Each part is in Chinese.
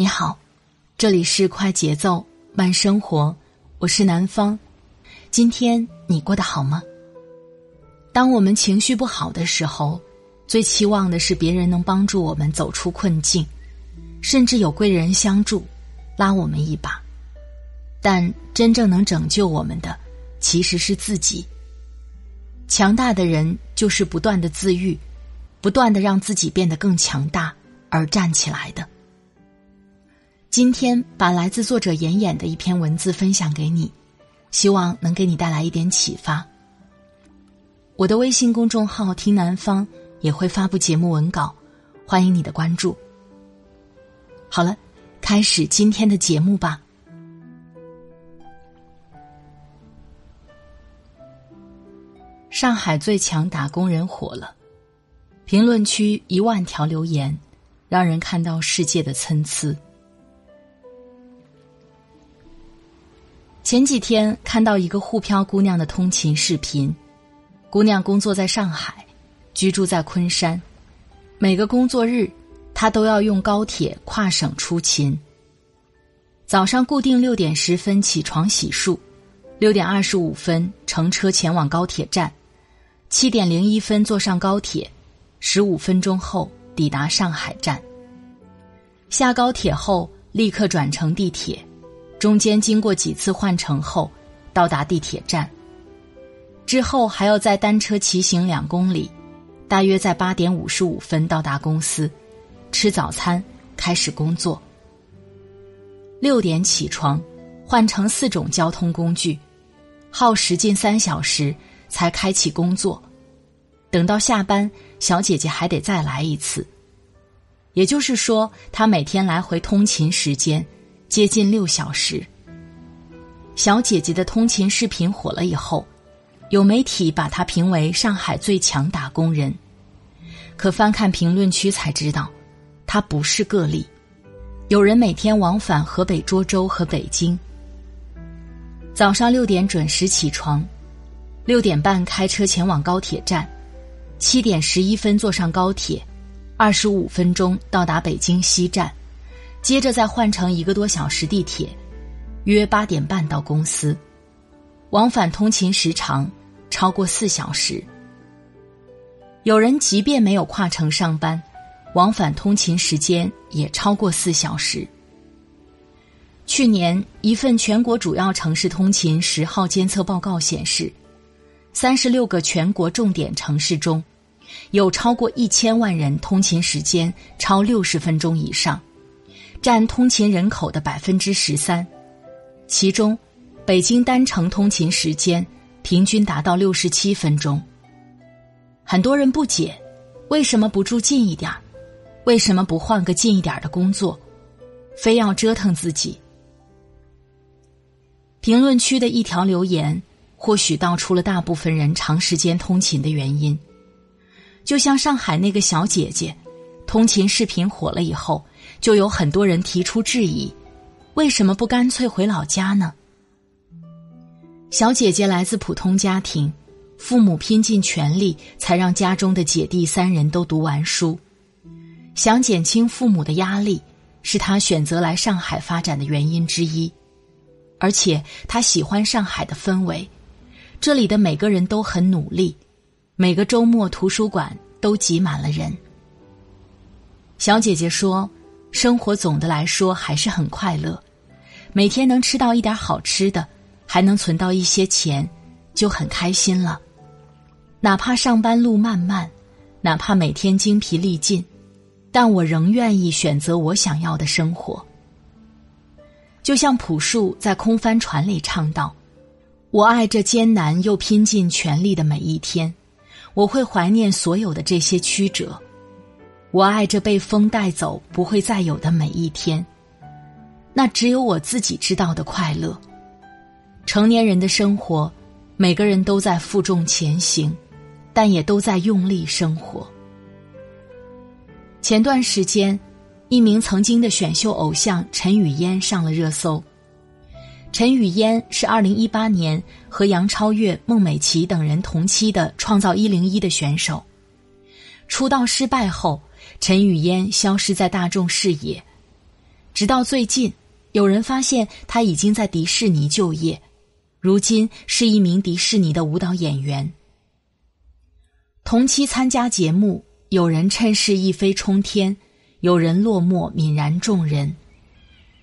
你好，这里是快节奏慢生活，我是南方。今天你过得好吗？当我们情绪不好的时候，最期望的是别人能帮助我们走出困境，甚至有贵人相助，拉我们一把。但真正能拯救我们的，其实是自己。强大的人就是不断的自愈，不断的让自己变得更强大而站起来的。今天把来自作者妍妍的一篇文字分享给你，希望能给你带来一点启发。我的微信公众号“听南方”也会发布节目文稿，欢迎你的关注。好了，开始今天的节目吧。上海最强打工人火了，评论区一万条留言，让人看到世界的参差。前几天看到一个沪漂姑娘的通勤视频，姑娘工作在上海，居住在昆山，每个工作日她都要用高铁跨省出勤。早上固定六点十分起床洗漱，六点二十五分乘车前往高铁站，七点零一分坐上高铁，十五分钟后抵达上海站。下高铁后立刻转乘地铁。中间经过几次换乘后，到达地铁站。之后还要再单车骑行两公里，大约在八点五十五分到达公司，吃早餐，开始工作。六点起床，换乘四种交通工具，耗时近三小时才开启工作。等到下班，小姐姐还得再来一次。也就是说，她每天来回通勤时间。接近六小时。小姐姐的通勤视频火了以后，有媒体把她评为上海最强打工人。可翻看评论区才知道，她不是个例。有人每天往返河北涿州和北京，早上六点准时起床，六点半开车前往高铁站，七点十一分坐上高铁，二十五分钟到达北京西站。接着再换乘一个多小时地铁，约八点半到公司，往返通勤时长超过四小时。有人即便没有跨城上班，往返通勤时间也超过四小时。去年一份全国主要城市通勤十号监测报告显示，三十六个全国重点城市中，有超过一千万人通勤时间超六十分钟以上。占通勤人口的百分之十三，其中，北京单程通勤时间平均达到六十七分钟。很多人不解，为什么不住近一点为什么不换个近一点的工作，非要折腾自己？评论区的一条留言，或许道出了大部分人长时间通勤的原因。就像上海那个小姐姐，通勤视频火了以后。就有很多人提出质疑：为什么不干脆回老家呢？小姐姐来自普通家庭，父母拼尽全力才让家中的姐弟三人都读完书。想减轻父母的压力，是她选择来上海发展的原因之一。而且她喜欢上海的氛围，这里的每个人都很努力，每个周末图书馆都挤满了人。小姐姐说。生活总的来说还是很快乐，每天能吃到一点好吃的，还能存到一些钱，就很开心了。哪怕上班路漫漫，哪怕每天精疲力尽，但我仍愿意选择我想要的生活。就像朴树在《空帆船》里唱道：“我爱这艰难又拼尽全力的每一天，我会怀念所有的这些曲折。我爱这被风带走不会再有的每一天，那只有我自己知道的快乐。成年人的生活，每个人都在负重前行，但也都在用力生活。前段时间，一名曾经的选秀偶像陈雨嫣上了热搜。陈雨嫣是二零一八年和杨超越、孟美岐等人同期的《创造一零一》的选手。出道失败后，陈雨嫣消失在大众视野，直到最近，有人发现她已经在迪士尼就业，如今是一名迪士尼的舞蹈演员。同期参加节目，有人趁势一飞冲天，有人落寞泯然众人。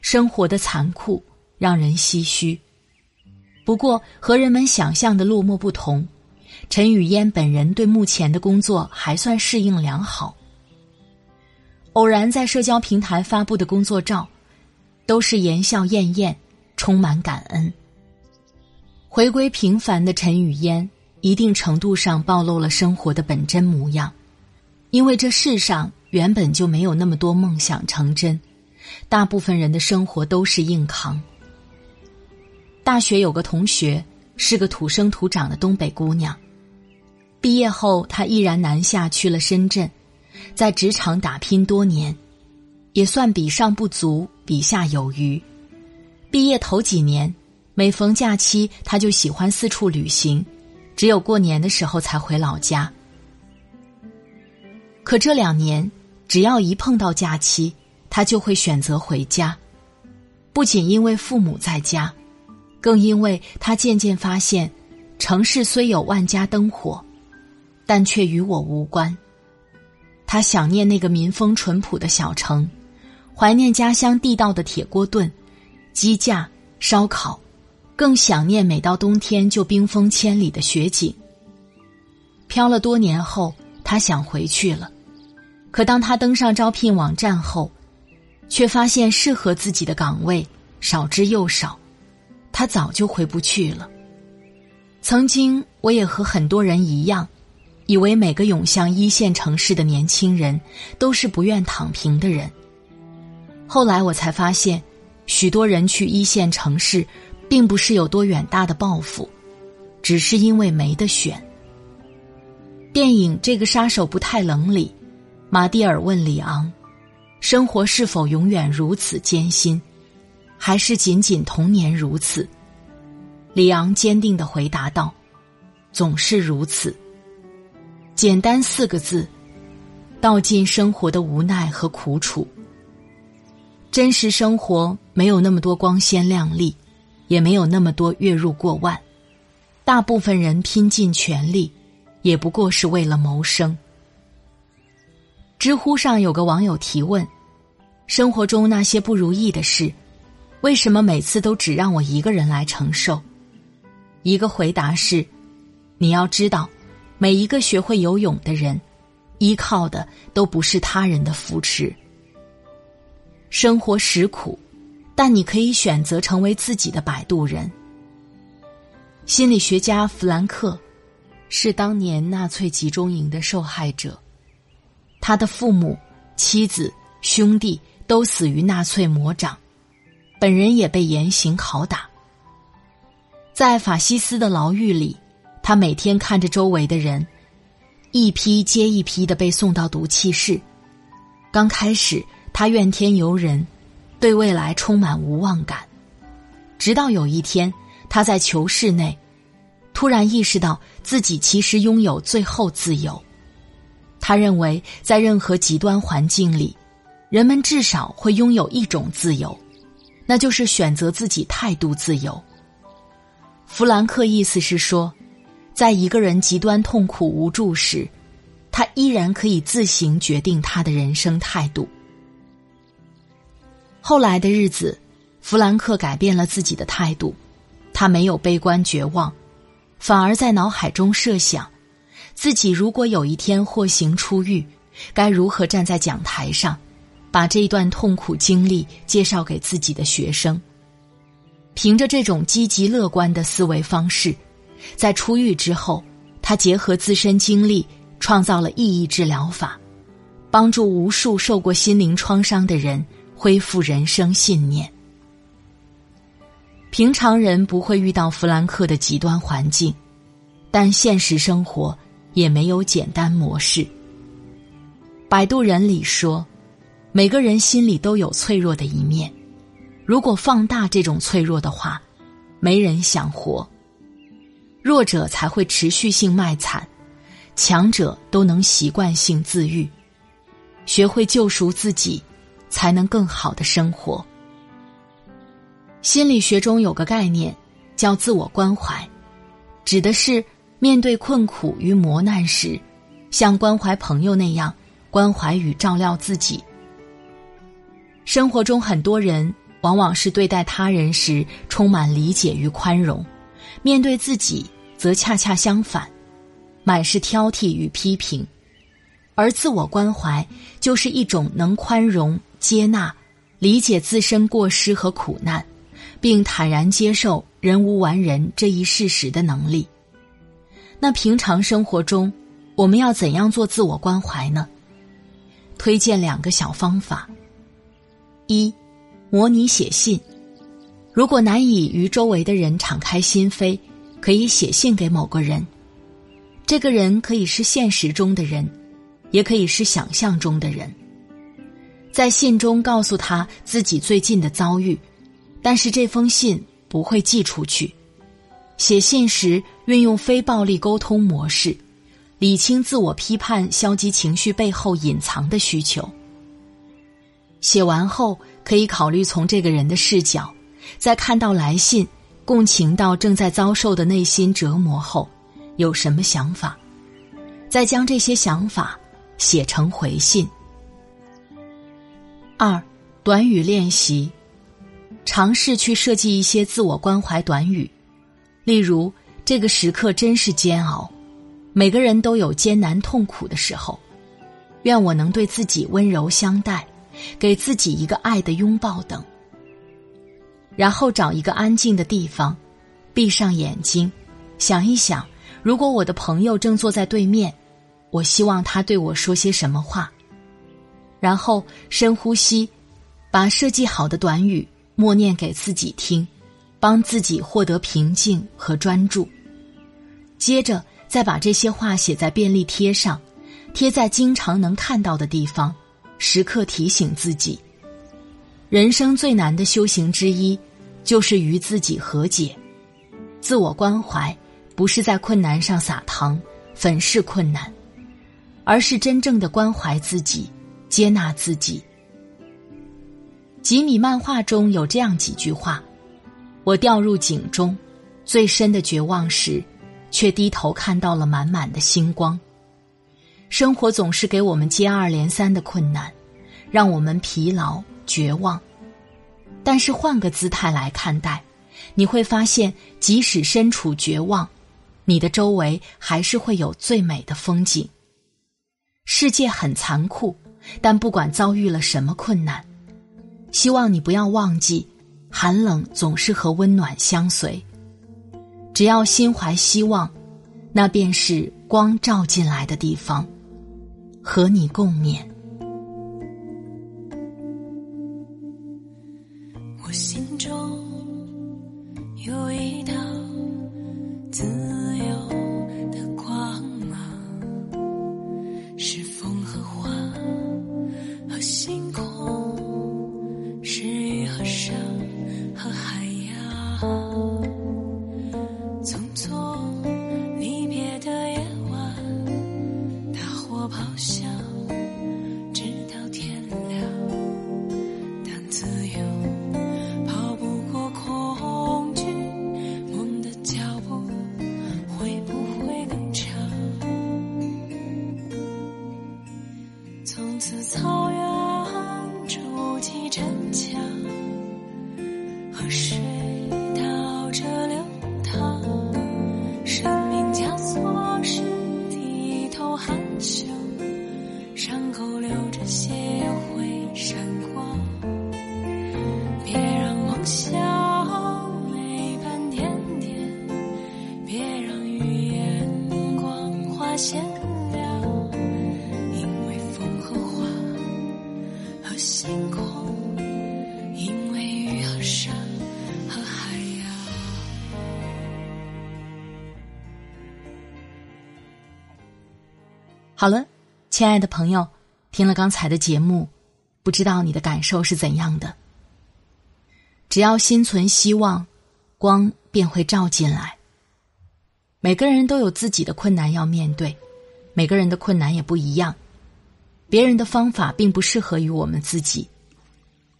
生活的残酷。让人唏嘘。不过和人们想象的落寞不同，陈雨嫣本人对目前的工作还算适应良好。偶然在社交平台发布的工作照，都是言笑晏晏，充满感恩。回归平凡的陈雨嫣，一定程度上暴露了生活的本真模样，因为这世上原本就没有那么多梦想成真，大部分人的生活都是硬扛。大学有个同学是个土生土长的东北姑娘，毕业后她毅然南下去了深圳，在职场打拼多年，也算比上不足，比下有余。毕业头几年，每逢假期，他就喜欢四处旅行，只有过年的时候才回老家。可这两年，只要一碰到假期，他就会选择回家，不仅因为父母在家。更因为他渐渐发现，城市虽有万家灯火，但却与我无关。他想念那个民风淳朴的小城，怀念家乡地道的铁锅炖、鸡架、烧烤，更想念每到冬天就冰封千里的雪景。漂了多年后，他想回去了，可当他登上招聘网站后，却发现适合自己的岗位少之又少。他早就回不去了。曾经，我也和很多人一样，以为每个涌向一线城市的年轻人都是不愿躺平的人。后来我才发现，许多人去一线城市，并不是有多远大的抱负，只是因为没得选。电影《这个杀手不太冷》里，马蒂尔问里昂：“生活是否永远如此艰辛？”还是仅仅童年如此，里昂坚定的回答道：“总是如此。”简单四个字，道尽生活的无奈和苦楚。真实生活没有那么多光鲜亮丽，也没有那么多月入过万。大部分人拼尽全力，也不过是为了谋生。知乎上有个网友提问：“生活中那些不如意的事。”为什么每次都只让我一个人来承受？一个回答是：你要知道，每一个学会游泳的人，依靠的都不是他人的扶持。生活实苦，但你可以选择成为自己的摆渡人。心理学家弗兰克是当年纳粹集中营的受害者，他的父母、妻子、兄弟都死于纳粹魔掌。本人也被严刑拷打，在法西斯的牢狱里，他每天看着周围的人一批接一批的被送到毒气室。刚开始，他怨天尤人，对未来充满无望感。直到有一天，他在囚室内突然意识到自己其实拥有最后自由。他认为，在任何极端环境里，人们至少会拥有一种自由。那就是选择自己态度自由。弗兰克意思是说，在一个人极端痛苦无助时，他依然可以自行决定他的人生态度。后来的日子，弗兰克改变了自己的态度，他没有悲观绝望，反而在脑海中设想，自己如果有一天获刑出狱，该如何站在讲台上。把这一段痛苦经历介绍给自己的学生。凭着这种积极乐观的思维方式，在出狱之后，他结合自身经历，创造了意义治疗法，帮助无数受过心灵创伤的人恢复人生信念。平常人不会遇到弗兰克的极端环境，但现实生活也没有简单模式。摆渡人里说，每个人心里都有脆弱的一面，如果放大这种脆弱的话，没人想活。弱者才会持续性卖惨，强者都能习惯性自愈，学会救赎自己，才能更好的生活。心理学中有个概念，叫自我关怀，指的是面对困苦与磨难时，像关怀朋友那样关怀与照料自己。生活中很多人往往是对待他人时充满理解与宽容，面对自己则恰恰相反，满是挑剔与批评。而自我关怀就是一种能宽容、接纳、理解自身过失和苦难。并坦然接受人无完人这一事实的能力。那平常生活中，我们要怎样做自我关怀呢？推荐两个小方法：一、模拟写信。如果难以与周围的人敞开心扉，可以写信给某个人。这个人可以是现实中的人，也可以是想象中的人。在信中告诉他自己最近的遭遇。但是这封信不会寄出去。写信时运用非暴力沟通模式，理清自我批判、消极情绪背后隐藏的需求。写完后，可以考虑从这个人的视角，在看到来信，共情到正在遭受的内心折磨后，有什么想法，再将这些想法写成回信。二，短语练习。尝试去设计一些自我关怀短语，例如“这个时刻真是煎熬”，每个人都有艰难痛苦的时候，愿我能对自己温柔相待，给自己一个爱的拥抱等。然后找一个安静的地方，闭上眼睛，想一想，如果我的朋友正坐在对面，我希望他对我说些什么话。然后深呼吸，把设计好的短语。默念给自己听，帮自己获得平静和专注。接着再把这些话写在便利贴上，贴在经常能看到的地方，时刻提醒自己。人生最难的修行之一，就是与自己和解。自我关怀不是在困难上撒糖，粉饰困难，而是真正的关怀自己，接纳自己。吉米漫画中有这样几句话：“我掉入井中，最深的绝望时，却低头看到了满满的星光。”生活总是给我们接二连三的困难，让我们疲劳绝望。但是换个姿态来看待，你会发现，即使身处绝望，你的周围还是会有最美的风景。世界很残酷，但不管遭遇了什么困难。希望你不要忘记，寒冷总是和温暖相随。只要心怀希望，那便是光照进来的地方，和你共勉。自草原好了，亲爱的朋友，听了刚才的节目，不知道你的感受是怎样的？只要心存希望，光便会照进来。每个人都有自己的困难要面对，每个人的困难也不一样。别人的方法并不适合于我们自己，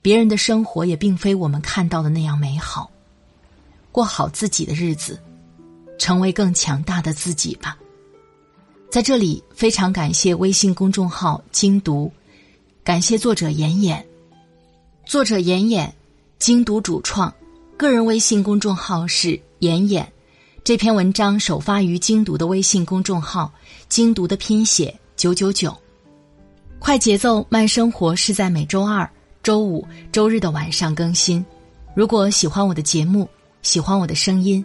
别人的生活也并非我们看到的那样美好。过好自己的日子，成为更强大的自己吧。在这里，非常感谢微信公众号“精读”，感谢作者妍妍，作者妍妍，精读主创，个人微信公众号是妍妍。这篇文章首发于精读的微信公众号“精读”的拼写九九九。快节奏慢生活是在每周二、周五、周日的晚上更新。如果喜欢我的节目，喜欢我的声音，